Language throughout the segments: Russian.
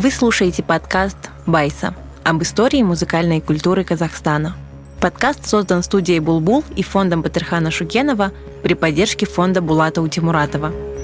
Вы слушаете подкаст «Байса» об истории музыкальной культуры Казахстана. Подкаст создан студией «Булбул» и фондом Батырхана Шукенова при поддержке фонда Булата Утимуратова –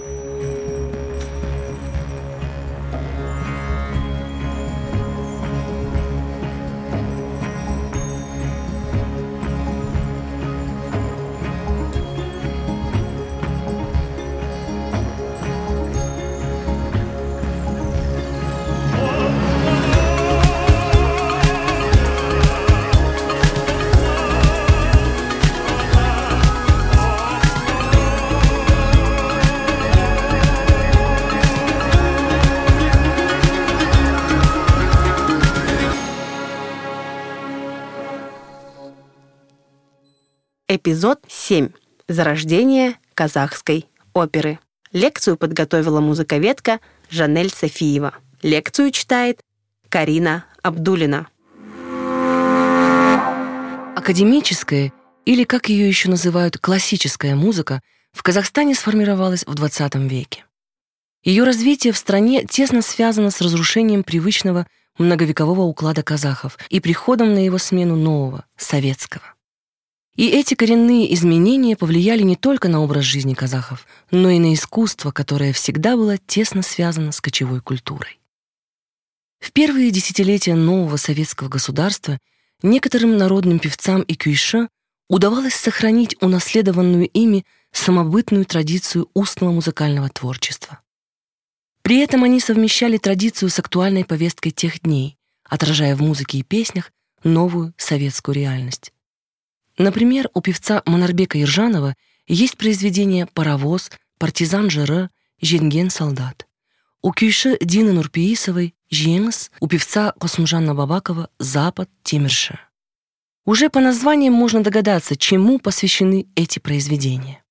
Эпизод 7. Зарождение казахской оперы. Лекцию подготовила музыковедка Жанель Софиева. Лекцию читает Карина Абдулина. Академическая, или как ее еще называют, классическая музыка, в Казахстане сформировалась в 20 веке. Ее развитие в стране тесно связано с разрушением привычного многовекового уклада казахов и приходом на его смену нового, советского. И эти коренные изменения повлияли не только на образ жизни казахов, но и на искусство, которое всегда было тесно связано с кочевой культурой. В первые десятилетия нового советского государства некоторым народным певцам и кюйше удавалось сохранить унаследованную ими самобытную традицию устного музыкального творчества. При этом они совмещали традицию с актуальной повесткой тех дней, отражая в музыке и песнях новую советскую реальность. Например, у певца Монарбека Ержанова есть произведения «Паровоз», «Партизан Жире», «Женген солдат». У Кюйши Дины Нурпиисовой «Жеңіс», у певца Космжана Бабакова «Запад Темирша». Уже по названиям можно догадаться, чему посвящены эти произведения.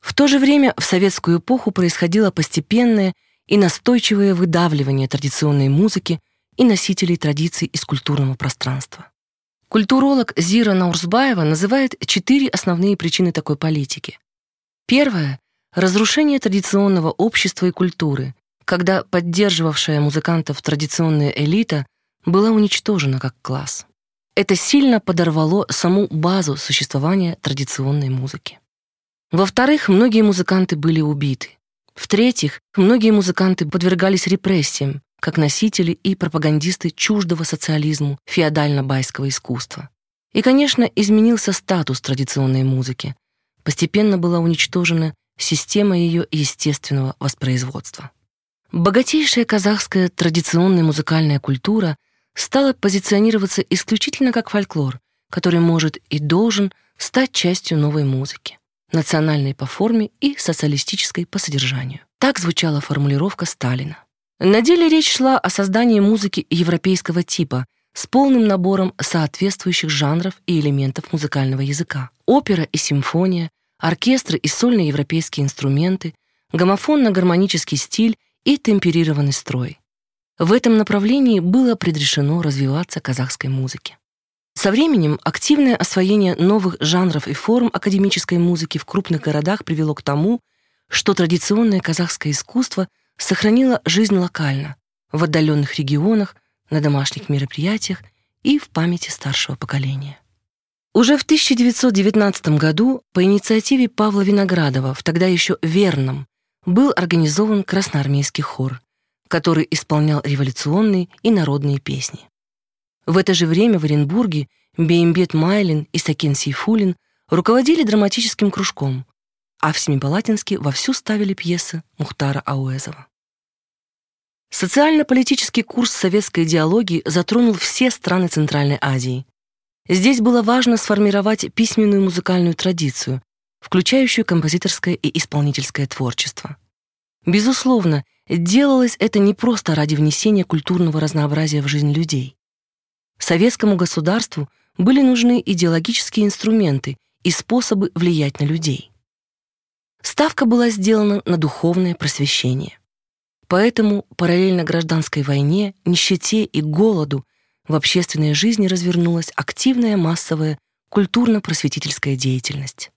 В то же время в советскую эпоху происходило постепенное и настойчивое выдавливание традиционной музыки и носителей традиций из культурного пространства. Культуролог Зира Наурзбаева называет четыре основные причины такой политики. Первое — разрушение традиционного общества и культуры, когда поддерживавшая музыкантов традиционная элита была уничтожена как класс. Это сильно подорвало саму базу существования традиционной музыки. Во-вторых, многие музыканты были убиты. В-третьих, многие музыканты подвергались репрессиям, как носители и пропагандисты чуждого социализму феодально-байского искусства. И, конечно, изменился статус традиционной музыки. Постепенно была уничтожена система ее естественного воспроизводства. Богатейшая казахская традиционная музыкальная культура стала позиционироваться исключительно как фольклор, который может и должен стать частью новой музыки, национальной по форме и социалистической по содержанию. Так звучала формулировка Сталина. На деле речь шла о создании музыки европейского типа с полным набором соответствующих жанров и элементов музыкального языка. Опера и симфония, оркестры и сольные европейские инструменты, гомофонно-гармонический стиль и темперированный строй. В этом направлении было предрешено развиваться казахской музыке. Со временем активное освоение новых жанров и форм академической музыки в крупных городах привело к тому, что традиционное казахское искусство сохранила жизнь локально, в отдаленных регионах, на домашних мероприятиях и в памяти старшего поколения. Уже в 1919 году по инициативе Павла Виноградова в тогда еще Верном был организован красноармейский хор, который исполнял революционные и народные песни. В это же время в Оренбурге Беймбет Майлин и Сакен Сейфулин руководили драматическим кружком, а в Семипалатинске вовсю ставили пьесы Мухтара Ауэзова. Социально-политический курс советской идеологии затронул все страны Центральной Азии. Здесь было важно сформировать письменную музыкальную традицию, включающую композиторское и исполнительское творчество. Безусловно, делалось это не просто ради внесения культурного разнообразия в жизнь людей. Советскому государству были нужны идеологические инструменты и способы влиять на людей. Ставка была сделана на духовное просвещение. Поэтому параллельно гражданской войне, нищете и голоду в общественной жизни развернулась активная массовая культурно-просветительская деятельность.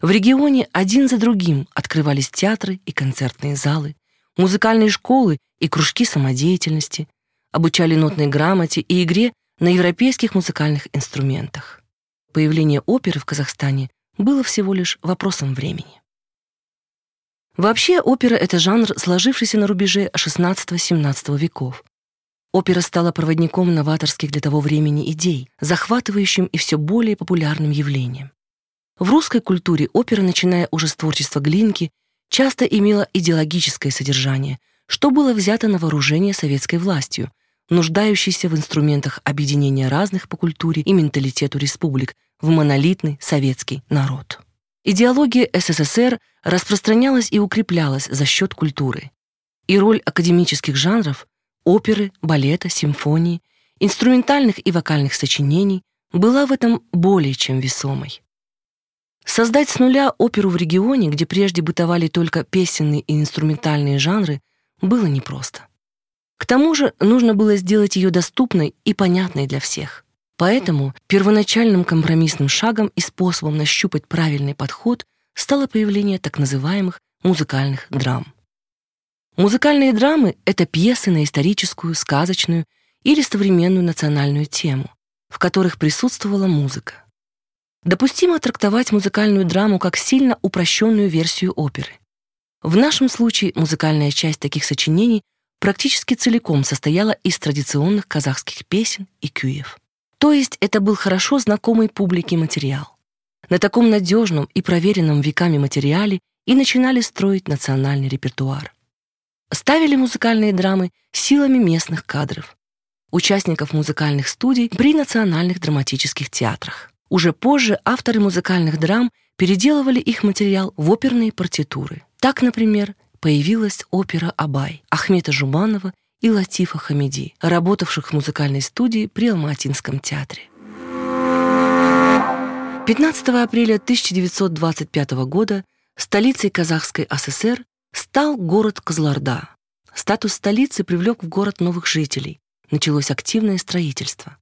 В регионе один за другим открывались театры и концертные залы, музыкальные школы и кружки самодеятельности, обучали нотной грамоте и игре на европейских музыкальных инструментах. Появление оперы в Казахстане было всего лишь вопросом времени. Вообще, опера — это жанр, сложившийся на рубеже XVI-XVII веков. Опера стала проводником новаторских для того времени идей, захватывающим и все более популярным явлением. В русской культуре опера, начиная уже с творчества Глинки, часто имела идеологическое содержание, что было взято на вооружение советской властью, нуждающейся в инструментах объединения разных по культуре и менталитету республик в монолитный советский народ. Идеология СССР распространялась и укреплялась за счет культуры. И роль академических жанров — оперы, балета, симфонии, инструментальных и вокальных сочинений — была в этом более чем весомой. Создать с нуля оперу в регионе, где прежде бытовали только песенные и инструментальные жанры, было непросто. К тому же нужно было сделать ее доступной и понятной для всех. Поэтому первоначальным компромиссным шагом и способом нащупать правильный подход стало появление так называемых музыкальных драм. Музыкальные драмы — это пьесы на историческую, сказочную или современную национальную тему, в которых присутствовала музыка. Допустимо трактовать музыкальную драму как сильно упрощенную версию оперы. В нашем случае музыкальная часть таких сочинений практически целиком состояла из традиционных казахских песен и кюев. То есть это был хорошо знакомый публике материал. На таком надежном и проверенном веками материале и начинали строить национальный репертуар. Ставили музыкальные драмы силами местных кадров, участников музыкальных студий при национальных драматических театрах. Уже позже авторы музыкальных драм переделывали их материал в оперные партитуры. Так, например, появилась опера «Абай» Ахмета Жубанова и Латифа Хамиди, работавших в музыкальной студии при Алматинском театре. 15 апреля 1925 года столицей Казахской ССР стал город Козларда. Статус столицы привлек в город новых жителей. Началось активное строительство.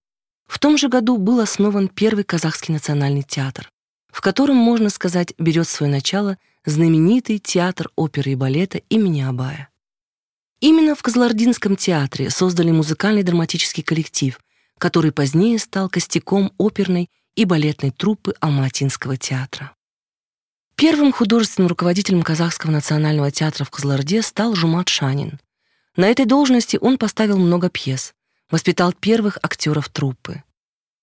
В том же году был основан первый казахский национальный театр, в котором, можно сказать, берет свое начало знаменитый театр оперы и балета имени Абая. Именно в Козлардинском театре создали музыкальный драматический коллектив, который позднее стал костяком оперной и балетной труппы Алматинского театра. Первым художественным руководителем Казахского национального театра в Козларде стал Жумат Шанин. На этой должности он поставил много пьес, воспитал первых актеров труппы.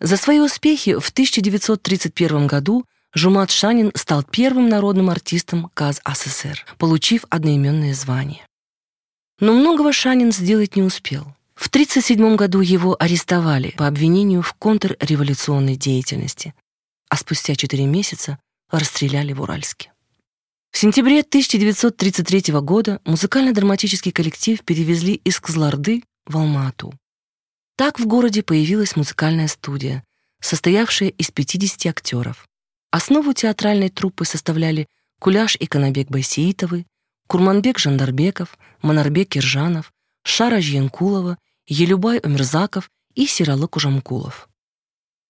За свои успехи в 1931 году Жумат Шанин стал первым народным артистом КАЗ СССР, получив одноименное звание. Но многого Шанин сделать не успел. В 1937 году его арестовали по обвинению в контрреволюционной деятельности, а спустя 4 месяца расстреляли в Уральске. В сентябре 1933 года музыкально-драматический коллектив перевезли из Козларды в Алмату. Так в городе появилась музыкальная студия, состоявшая из 50 актеров. Основу театральной труппы составляли Куляш и Канабек Байсеитовы, Курманбек Жандарбеков, Манарбек Киржанов, Шара Жьянкулова, Елюбай Омерзаков и Сиралы Кужамкулов.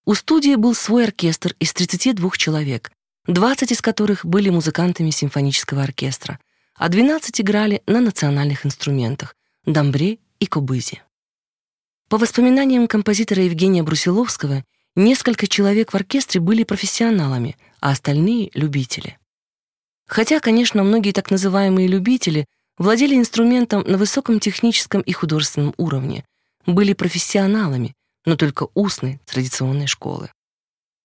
У студии был свой оркестр из 32 человек, 20 из которых были музыкантами симфонического оркестра, а 12 играли на национальных инструментах — дамбре и кубызе. По воспоминаниям композитора Евгения Брусиловского, несколько человек в оркестре были профессионалами, а остальные — любители. Хотя, конечно, многие так называемые любители владели инструментом на высоком техническом и художественном уровне, были профессионалами, но только устной традиционной школы.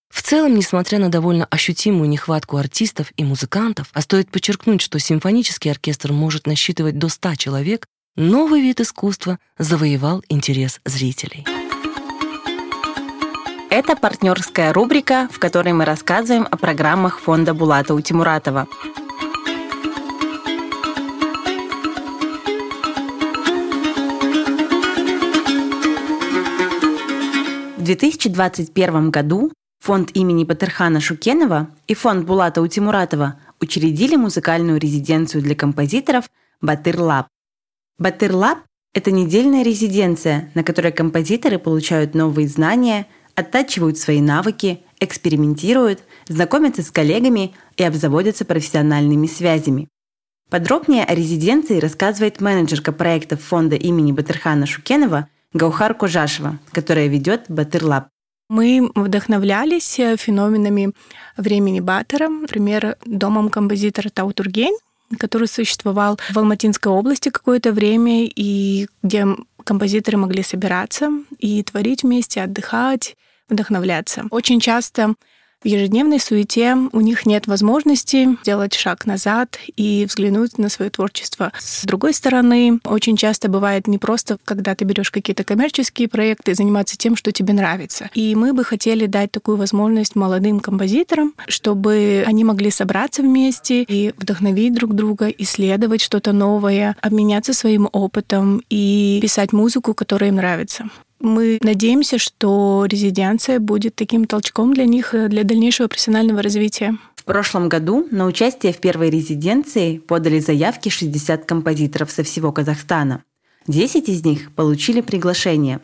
В целом, несмотря на довольно ощутимую нехватку артистов и музыкантов, а стоит подчеркнуть, что симфонический оркестр может насчитывать до 100 человек, новый вид искусства завоевал интерес зрителей. Это партнерская рубрика, в которой мы рассказываем о программах фонда Булата Утемуратова. В 2021 году фонд имени Батырхана Шукенова и фонд Булата Утемуратова учредили музыкальную резиденцию для композиторов «Батыр Лаб». «Батыр Лаб» — это недельная резиденция, на которой композиторы получают новые знания, оттачивают свои навыки, экспериментируют, знакомятся с коллегами и обзаводятся профессиональными связями. Подробнее о резиденции рассказывает менеджерка проектов фонда имени Батырхана Шукенова Гаухар Кожашева, которая ведет Батырлаб. Мы вдохновлялись феноменами времени Батора, например, домом композитора Таутургень, который существовал в Алматинской области какое-то время, и где композиторы могли собираться и творить вместе, отдыхать, вдохновляться. Очень часто в ежедневной суете у них нет возможности сделать шаг назад и взглянуть на свое творчество. С другой стороны, очень часто бывает не просто, когда ты берешь какие-то коммерческие проекты, заниматься тем, что тебе нравится. И мы бы хотели дать такую возможность молодым композиторам, чтобы они могли собраться вместе и вдохновить друг друга, исследовать что-то новое, обменяться своим опытом и писать музыку, которая им нравится. Мы надеемся, что резиденция будет таким толчком для них, э, для дальнейшего профессионального развития. В прошлом году на участие в первой резиденции подали заявки 60 композиторов со всего Казахстана. 10 из них получили приглашение.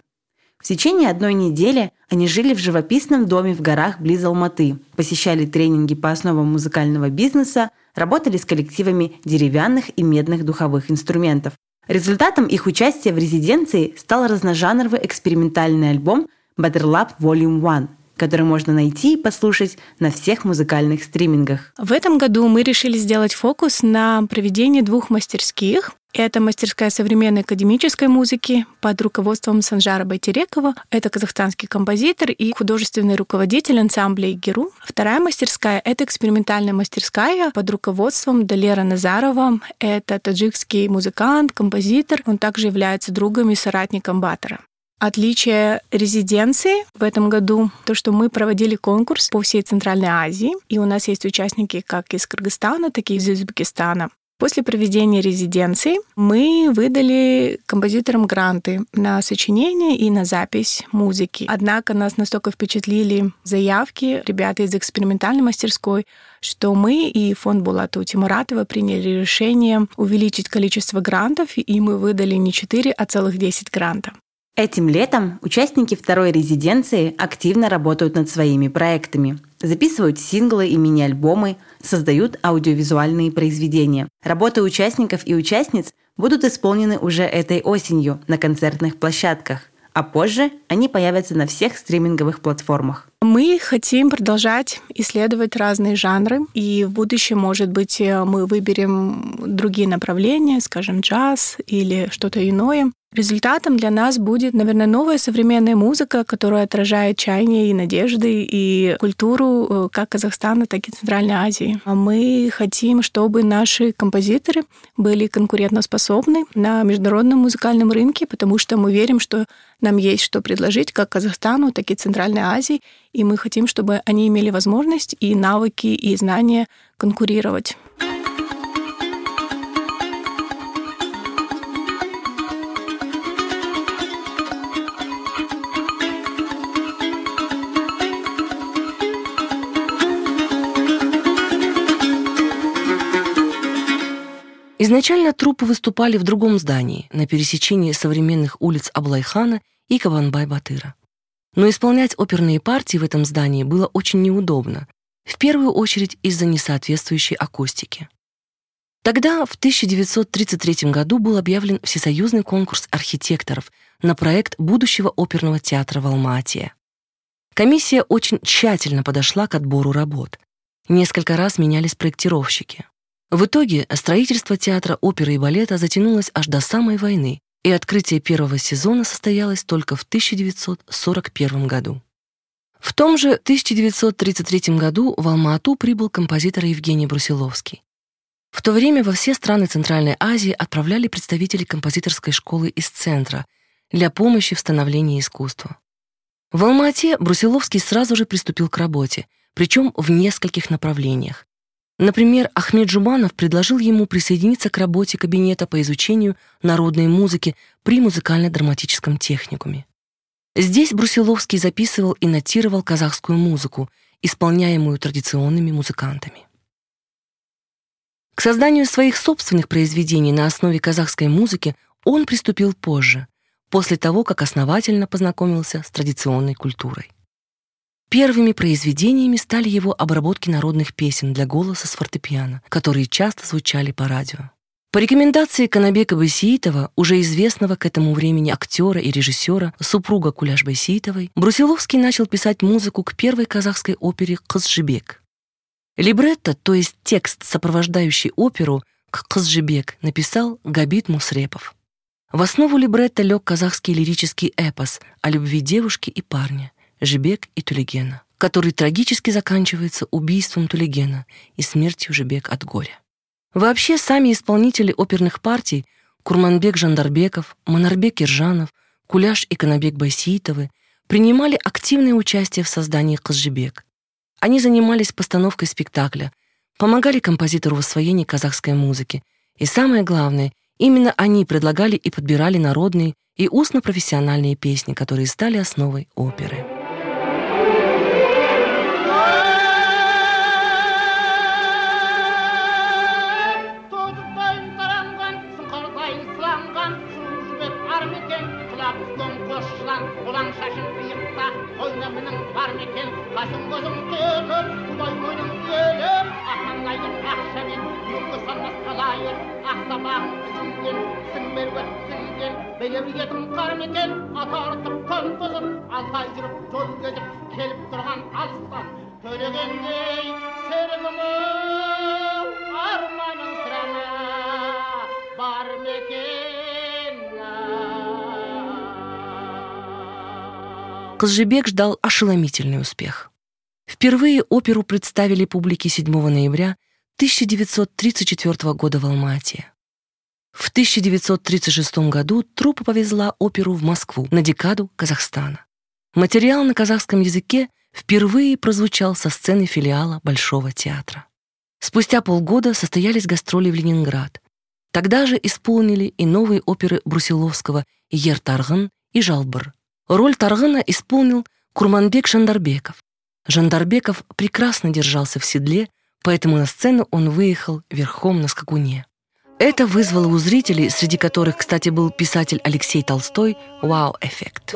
В течение одной недели они жили в живописном доме в горах близ Алматы, посещали тренинги по основам музыкального бизнеса, работали с коллективами деревянных и медных духовых инструментов. Результатом их участия в резиденции стал разножанровый экспериментальный альбом Battle Volume One, который можно найти и послушать на всех музыкальных стримингах. В этом году мы решили сделать фокус на проведении двух мастерских. Это мастерская современной академической музыки под руководством Санжара Байтерекова. Это казахстанский композитор и художественный руководитель ансамбля «Игеру». Вторая мастерская — это экспериментальная мастерская под руководством Далера Назарова. Это таджикский музыкант, композитор. Он также является другом и соратником Батора. Отличие резиденции в этом году то, что мы проводили конкурс по всей Центральной Азии, и у нас есть участники как из Кыргызстана, так и из Узбекистана. После проведения резиденции мы выдали композиторам гранты на сочинение и на запись музыки. Однако нас настолько впечатлили заявки ребята из экспериментальной мастерской, что мы и фонд Булата Тимуратова приняли решение увеличить количество грантов, и мы выдали не 4, а целых 10 грантов. Этим летом участники второй резиденции активно работают над своими проектами. Записывают синглы и мини-альбомы, создают аудиовизуальные произведения. Работы участников и участниц будут исполнены уже этой осенью на концертных площадках, а позже они появятся на всех стриминговых платформах. Мы хотим продолжать исследовать разные жанры, и в будущем, может быть, мы выберем другие направления, скажем, джаз или что-то иное. Результатом для нас будет, наверное, новая современная музыка, которая отражает чаяния и надежды и культуру э, как Казахстана, так и Центральной Азии. А мы хотим, чтобы наши композиторы были конкурентоспособны на международном музыкальном рынке, потому что мы верим, что нам есть что предложить как Казахстану, так и Центральной Азии, и мы хотим, чтобы они имели возможность и навыки, и знания конкурировать. Изначально труппы выступали в другом здании, на пересечении современных улиц Аблайхана и Кабанбай-Батыра. Но исполнять оперные партии в этом здании было очень неудобно, в первую очередь из-за несоответствующей акустики. Тогда, в 1933 году, был объявлен всесоюзный конкурс архитекторов на проект будущего оперного театра в Алма-Ате. Комиссия очень тщательно подошла к отбору работ. Несколько раз менялись проектировщики. В итоге строительство театра оперы и балета затянулось аж до самой войны, и открытие первого сезона состоялось только в 1941 году. В том же 1933 году в Алма-Ату прибыл композитор Евгений Брусиловский. В то время во все страны Центральной Азии отправляли представителей композиторской школы из центра для помощи в становлении искусства. В Алма-Ате Брусиловский сразу же приступил к работе, причем в нескольких направлениях. Например, Ахмед Жуманов предложил ему присоединиться к работе кабинета по изучению народной музыки при музыкально-драматическом техникуме. Здесь Брусиловский записывал и нотировал казахскую музыку, исполняемую традиционными музыкантами. К созданию своих собственных произведений на основе казахской музыки он приступил позже, после того, как основательно познакомился с традиционной культурой. Первыми произведениями стали его обработки народных песен для голоса с фортепиано, которые часто звучали по радио. По рекомендации Канабека Байсиитова, уже известного к этому времени актера и режиссера, супруга Куляш Байсиитовой, Брусиловский начал писать музыку к первой казахской опере «Кызжибек». Либретто, то есть текст, сопровождающий оперу, к «Кызжибек» написал Габит Мусрепов. В основу либретто лег казахский лирический эпос о любви девушки и парня, Жибек и Тулигена, который трагически заканчивается убийством Тулигена и смертью Жибек от горя. Вообще, сами исполнители оперных партий Курманбек Жандарбеков, Монарбек Киржанов, Куляш и Канабек Байсиитовы принимали активное участие в создании Казжибек. Они занимались постановкой спектакля, помогали композитору в освоении казахской музыки, и самое главное, именно они предлагали и подбирали народные и устно-профессиональные песни, которые стали основой оперы. анамның бар ма екен қасым қызым келіп құдай мойның келіп атаңдайды ақшамен мұңды салмас қалайын ақ сабағым ізіңген сіңбер сіңген білер едім қар ма екен ат арытып күн бұзып алтай жүріп жол кезіп келіп тұрған алыстан төлегендей серігіміз Козжебек ждал ошеломительный успех. Впервые оперу представили публике 7 ноября 1934 года в Алма-Ате. В 1936 году труппа повезла оперу в Москву на декаду Казахстана. Материал на казахском языке впервые прозвучал со сцены филиала Большого театра. Спустя полгода состоялись гастроли в Ленинград. Тогда же исполнили и новые оперы Брусиловского «Ер Таргын» и «Жалбыр», Роль Таргана исполнил Курманбек Жандарбеков. Жандарбеков прекрасно держался в седле, поэтому на сцену он выехал верхом на скакуне. Это вызвало у зрителей, среди которых, кстати, был писатель Алексей Толстой, вау-эффект.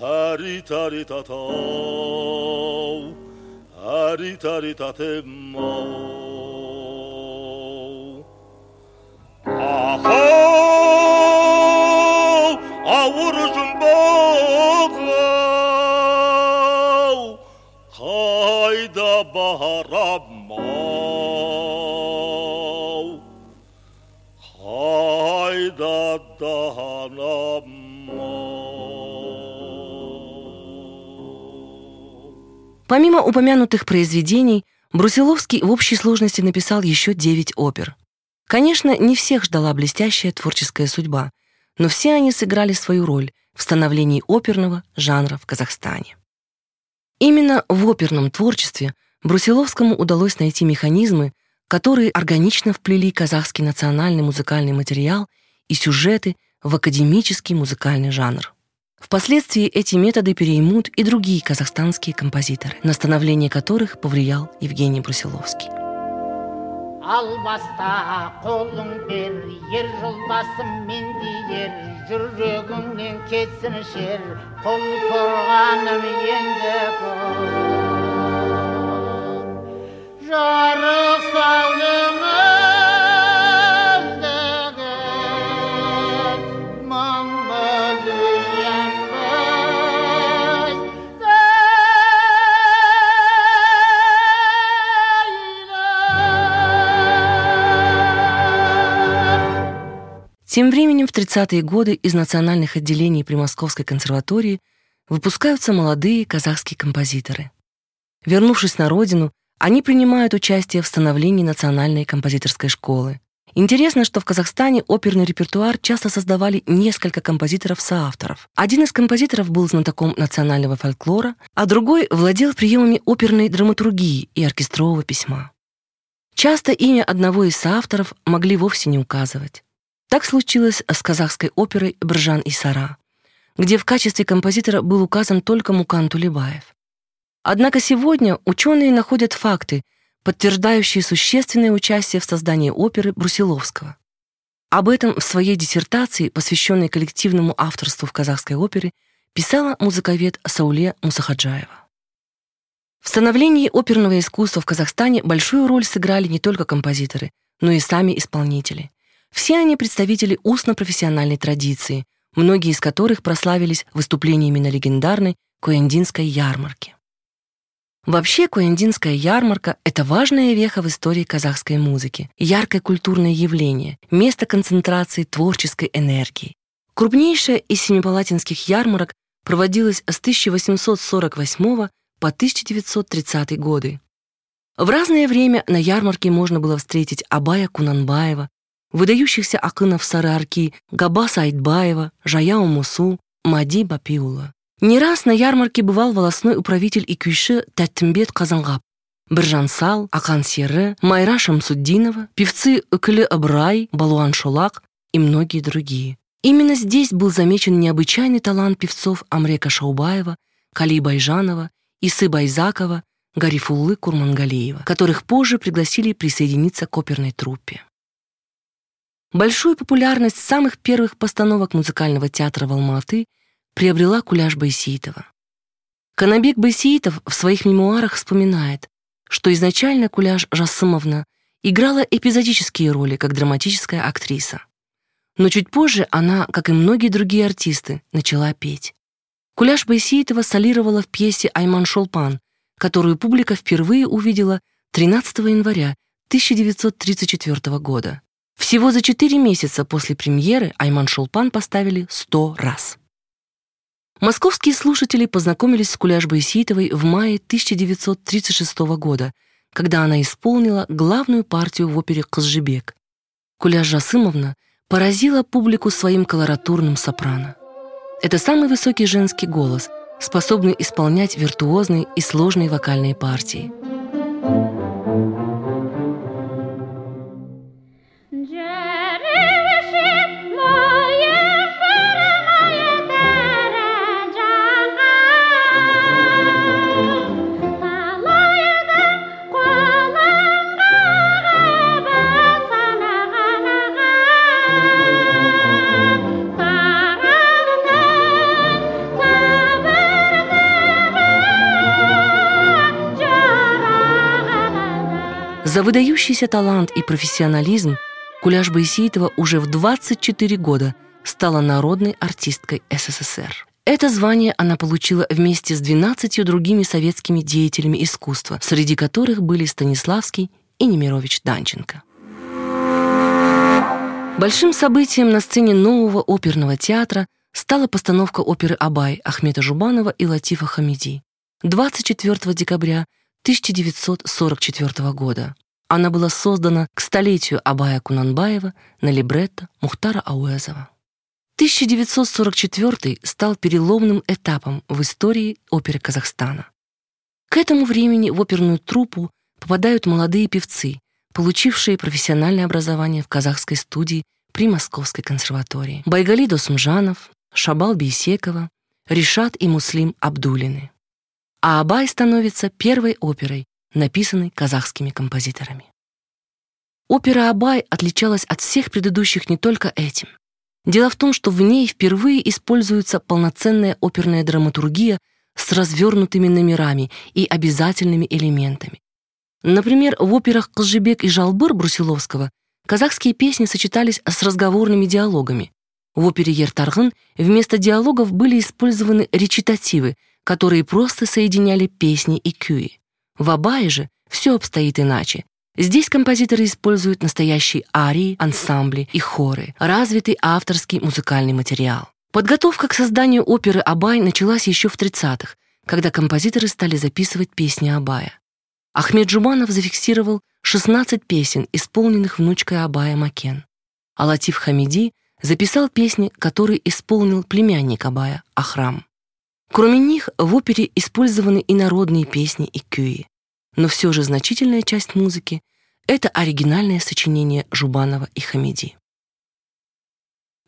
Haritaritata, haritaritate mau. Aho, awurujum bogo, kaida baharab. Помимо упомянутых произведений, Брусиловский в общей сложности написал еще девять опер. Конечно, не всех ждала блестящая творческая судьба, но все они сыграли свою роль в становлении оперного жанра в Казахстане. Именно в оперном творчестве Брусиловскому удалось найти механизмы, которые органично вплели казахский национальный музыкальный материал и сюжеты в академический музыкальный жанр. Впоследствии эти методы переймут и другие казахстанские композиторы, на становление которых повлиял Евгений Брусиловский. албаста қолың бер ер жолдасым мендей жүрегіңнен кетсін шер қол қорғаным енді жарық Тем временем в 30-е годы из национальных отделений при Московской консерватории выпускаются молодые казахские композиторы. Вернувшись на родину, они принимают участие в становлении национальной композиторской школы. Интересно, что в Казахстане оперный репертуар часто создавали несколько композиторов-соавторов. Один из композиторов был знатоком национального фольклора, а другой владел приемами оперной драматургии и оркестрового письма. Часто имя одного из соавторов могли вовсе не указывать. Так случилось с казахской оперой «Бржан и Сара», где в качестве композитора был указан только Мукан Тулебаев. Однако сегодня ученые находят факты, подтверждающие существенное участие в создании оперы Брусиловского. Об этом в своей диссертации, посвященной коллективному авторству в казахской опере, писала музыковед Сауле Мусахаджаева. В становлении оперного искусства в Казахстане большую роль сыграли не только композиторы, но и сами исполнители. Все они представители устно-профессиональной традиции, многие из которых прославились выступлениями на легендарной Куэндинской ярмарке. Вообще, Куэндинская ярмарка — это важная веха в истории казахской музыки, яркое культурное явление, место концентрации творческой энергии. Крупнейшая из семипалатинских ярмарок проводилась с 1848 по 1930 годы. В разное время на ярмарке можно было встретить Абая Кунанбаева, выдающихся акынов Сары-Арки Габаса Айтбаева, Жаяу Мусу, Мади Бапиула. Не раз на ярмарке бывал волосной управитель Икюйши Тәттімбет Казангап, Біржан Сал, Ақан Серы, Майра Шамсуддинова, певцы Үкілі Абрай, Балуан Шулак и многие другие. Именно здесь был замечен необычайный талант певцов Амрека Шаубаева, Кали Байжанова, Исы Байзакова, Гарифуллы Курмангалеева, которых позже пригласили присоединиться к оперной труппе. Большую популярность самых первых постановок музыкального театра в Алма-Аты – приобрела Куляш Байсеитова. Канабек Байсеитов в своих мемуарах вспоминает, что изначально Куляш Жасымовна играла эпизодические роли как драматическая актриса. Но чуть позже она, как и многие другие артисты, начала петь. Куляш Байсеитова солировала в пьесе «Айман Шолпан», которую публика впервые увидела 13 января 1934 года. Всего за четыре месяца после премьеры «Айман Шолпан» поставили 100 раз. Московские слушатели познакомились с Куляш Байситовой в мае 1936 года, когда она исполнила главную партию в опере «Кызжибек». Куляш Жасымовна поразила публику своим колоратурным сопрано. Это самый высокий женский голос, способный исполнять виртуозные и сложные вокальные партии. Выдающийся талант и профессионализм Куляш Байсеитова уже в 24 года стала народной артисткой СССР. Это звание она получила вместе с 12 другими советскими деятелями искусства, среди которых были Станиславский и Немирович Данченко. Большим событием на сцене нового оперного театра стала постановка оперы «Абай» Ахмета Жубанова и Латифа Хамиди 24 декабря 1944 года. Она была создана к столетию Абая Кунанбаева на либретто Мухтара Ауэзова. 1944 стал переломным этапом в истории оперы Казахстана. К этому времени в оперную труппу попадают молодые певцы, получившие профессиональное образование в казахской студии при Московской консерватории. Байгали Досмжанов, Шабал Бейсекова, Ришат и Муслим Абдулины. А Абай становится первой оперой, написанный казахскими композиторами. Опера «Абай» отличалась от всех предыдущих не только этим. Дело в том, что в ней впервые используется полноценная оперная драматургия с развернутыми номерами и обязательными элементами. Например, в операх «Калжибек» и «Жалбыр» Брусиловского казахские песни сочетались с разговорными диалогами. В опере «Ертаргын» вместо диалогов были использованы речитативы, которые просто соединяли песни и кюи. В Абае же все обстоит иначе. Здесь композиторы используют настоящие арии, ансамбли и хоры, развитый авторский музыкальный материал. Подготовка к созданию оперы Абай началась еще в 30-х, когда композиторы стали записывать песни Абая. Ахмед Жуманов зафиксировал 16 песен, исполненных внучкой Абая Макен. А Латиф Хамиди записал песни, которые исполнил племянник Абая, Ахрам. Кроме них, в опере использованы и народные песни и кюи. Но все же значительная часть музыки — это оригинальное сочинение Жубанова и Хамиди.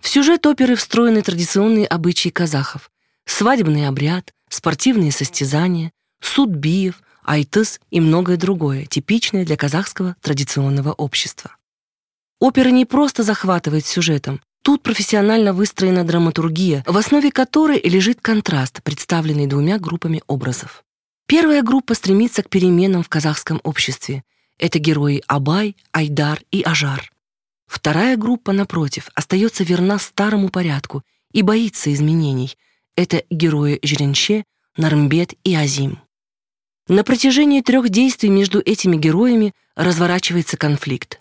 В сюжет оперы встроены традиционные обычаи казахов, свадебный обряд, спортивные состязания, суд биев, айтыс и многое другое, типичное для казахского традиционного общества. Опера не просто захватывает сюжетом. Тут профессионально выстроена драматургия, в основе которой лежит контраст, представленный двумя группами образов. Первая группа стремится к переменам в казахском обществе. Это герои Абай, Айдар и Ажар. Вторая группа, напротив, остается верна старому порядку и боится изменений. Это герои Жиренче, Нармбет и Азим. На протяжении трех действий между этими героями разворачивается конфликт.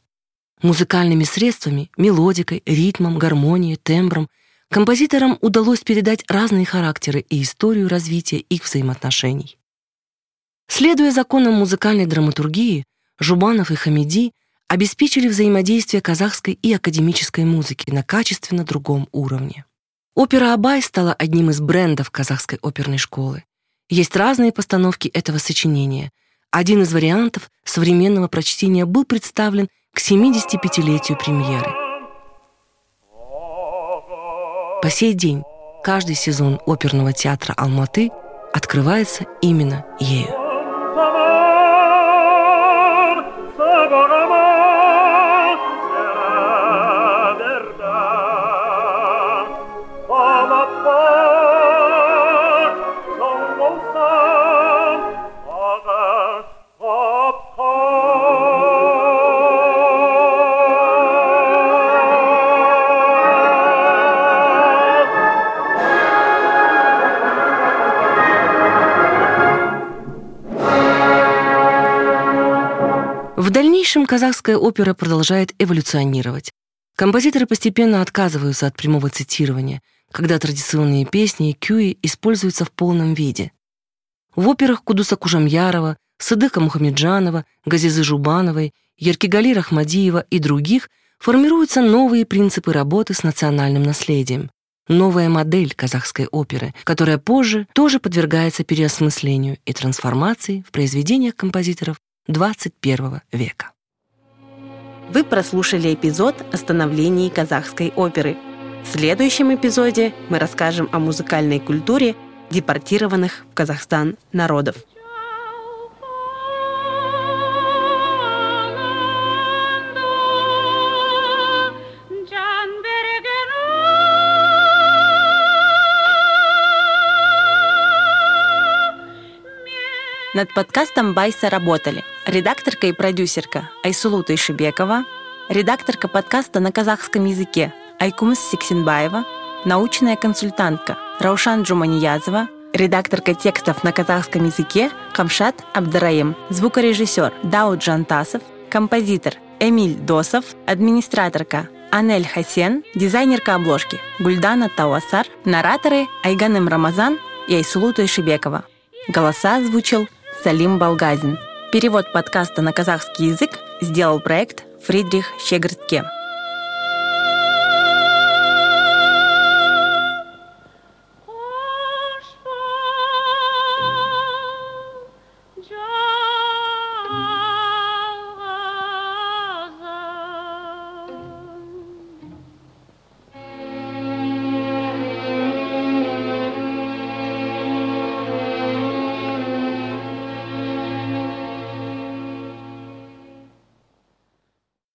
Музыкальными средствами, мелодикой, ритмом, гармонией, тембром композиторам удалось передать разные характеры и историю развития их взаимоотношений. Следуя законам музыкальной драматургии, Жубанов и Хамиди обеспечили взаимодействие казахской и академической музыки на качественно другом уровне. Опера «Абай» стала одним из брендов казахской оперной школы. Есть разные постановки этого сочинения. Один из вариантов современного прочтения был представлен к 75-летию премьеры. По сей день каждый сезон оперного театра Алматы открывается именно ею. Дальнейшем казахская опера продолжает эволюционировать. Композиторы постепенно отказываются от прямого цитирования, когда традиционные песни и кюи используются в полном виде. В операх Кудуса Кужамьярова, Садыка Мухамеджанова, Газизы Жубановой, Еркигали Рахмадиева и других формируются новые принципы работы с национальным наследием. Новая модель казахской оперы, которая позже тоже подвергается переосмыслению и трансформации в произведениях композиторов 21 века. Вы прослушали эпизод о становлении казахской оперы. В следующем эпизоде мы расскажем о музыкальной культуре депортированных в Казахстан народов. Над подкастом Baisa работали редакторка и продюсерка Айсулу Тайшибекова, редакторка подкаста на казахском языке Айкумс Сиксинбаева, научная консультантка Раушан Джуманиязова, редакторка текстов на казахском языке Камшат Абдараим, звукорежиссер Дауд Жантасов, композитор Эмиль Досов, администраторка Анель Хасен, дизайнерка обложки Гульдана Тауасар, нараторы Айганым Рамазан и Айсулу Тойшибекова. Голоса озвучил Салим Балгазин. Перевод подкаста на казахский язык сделал проект Фридрих Щегртке.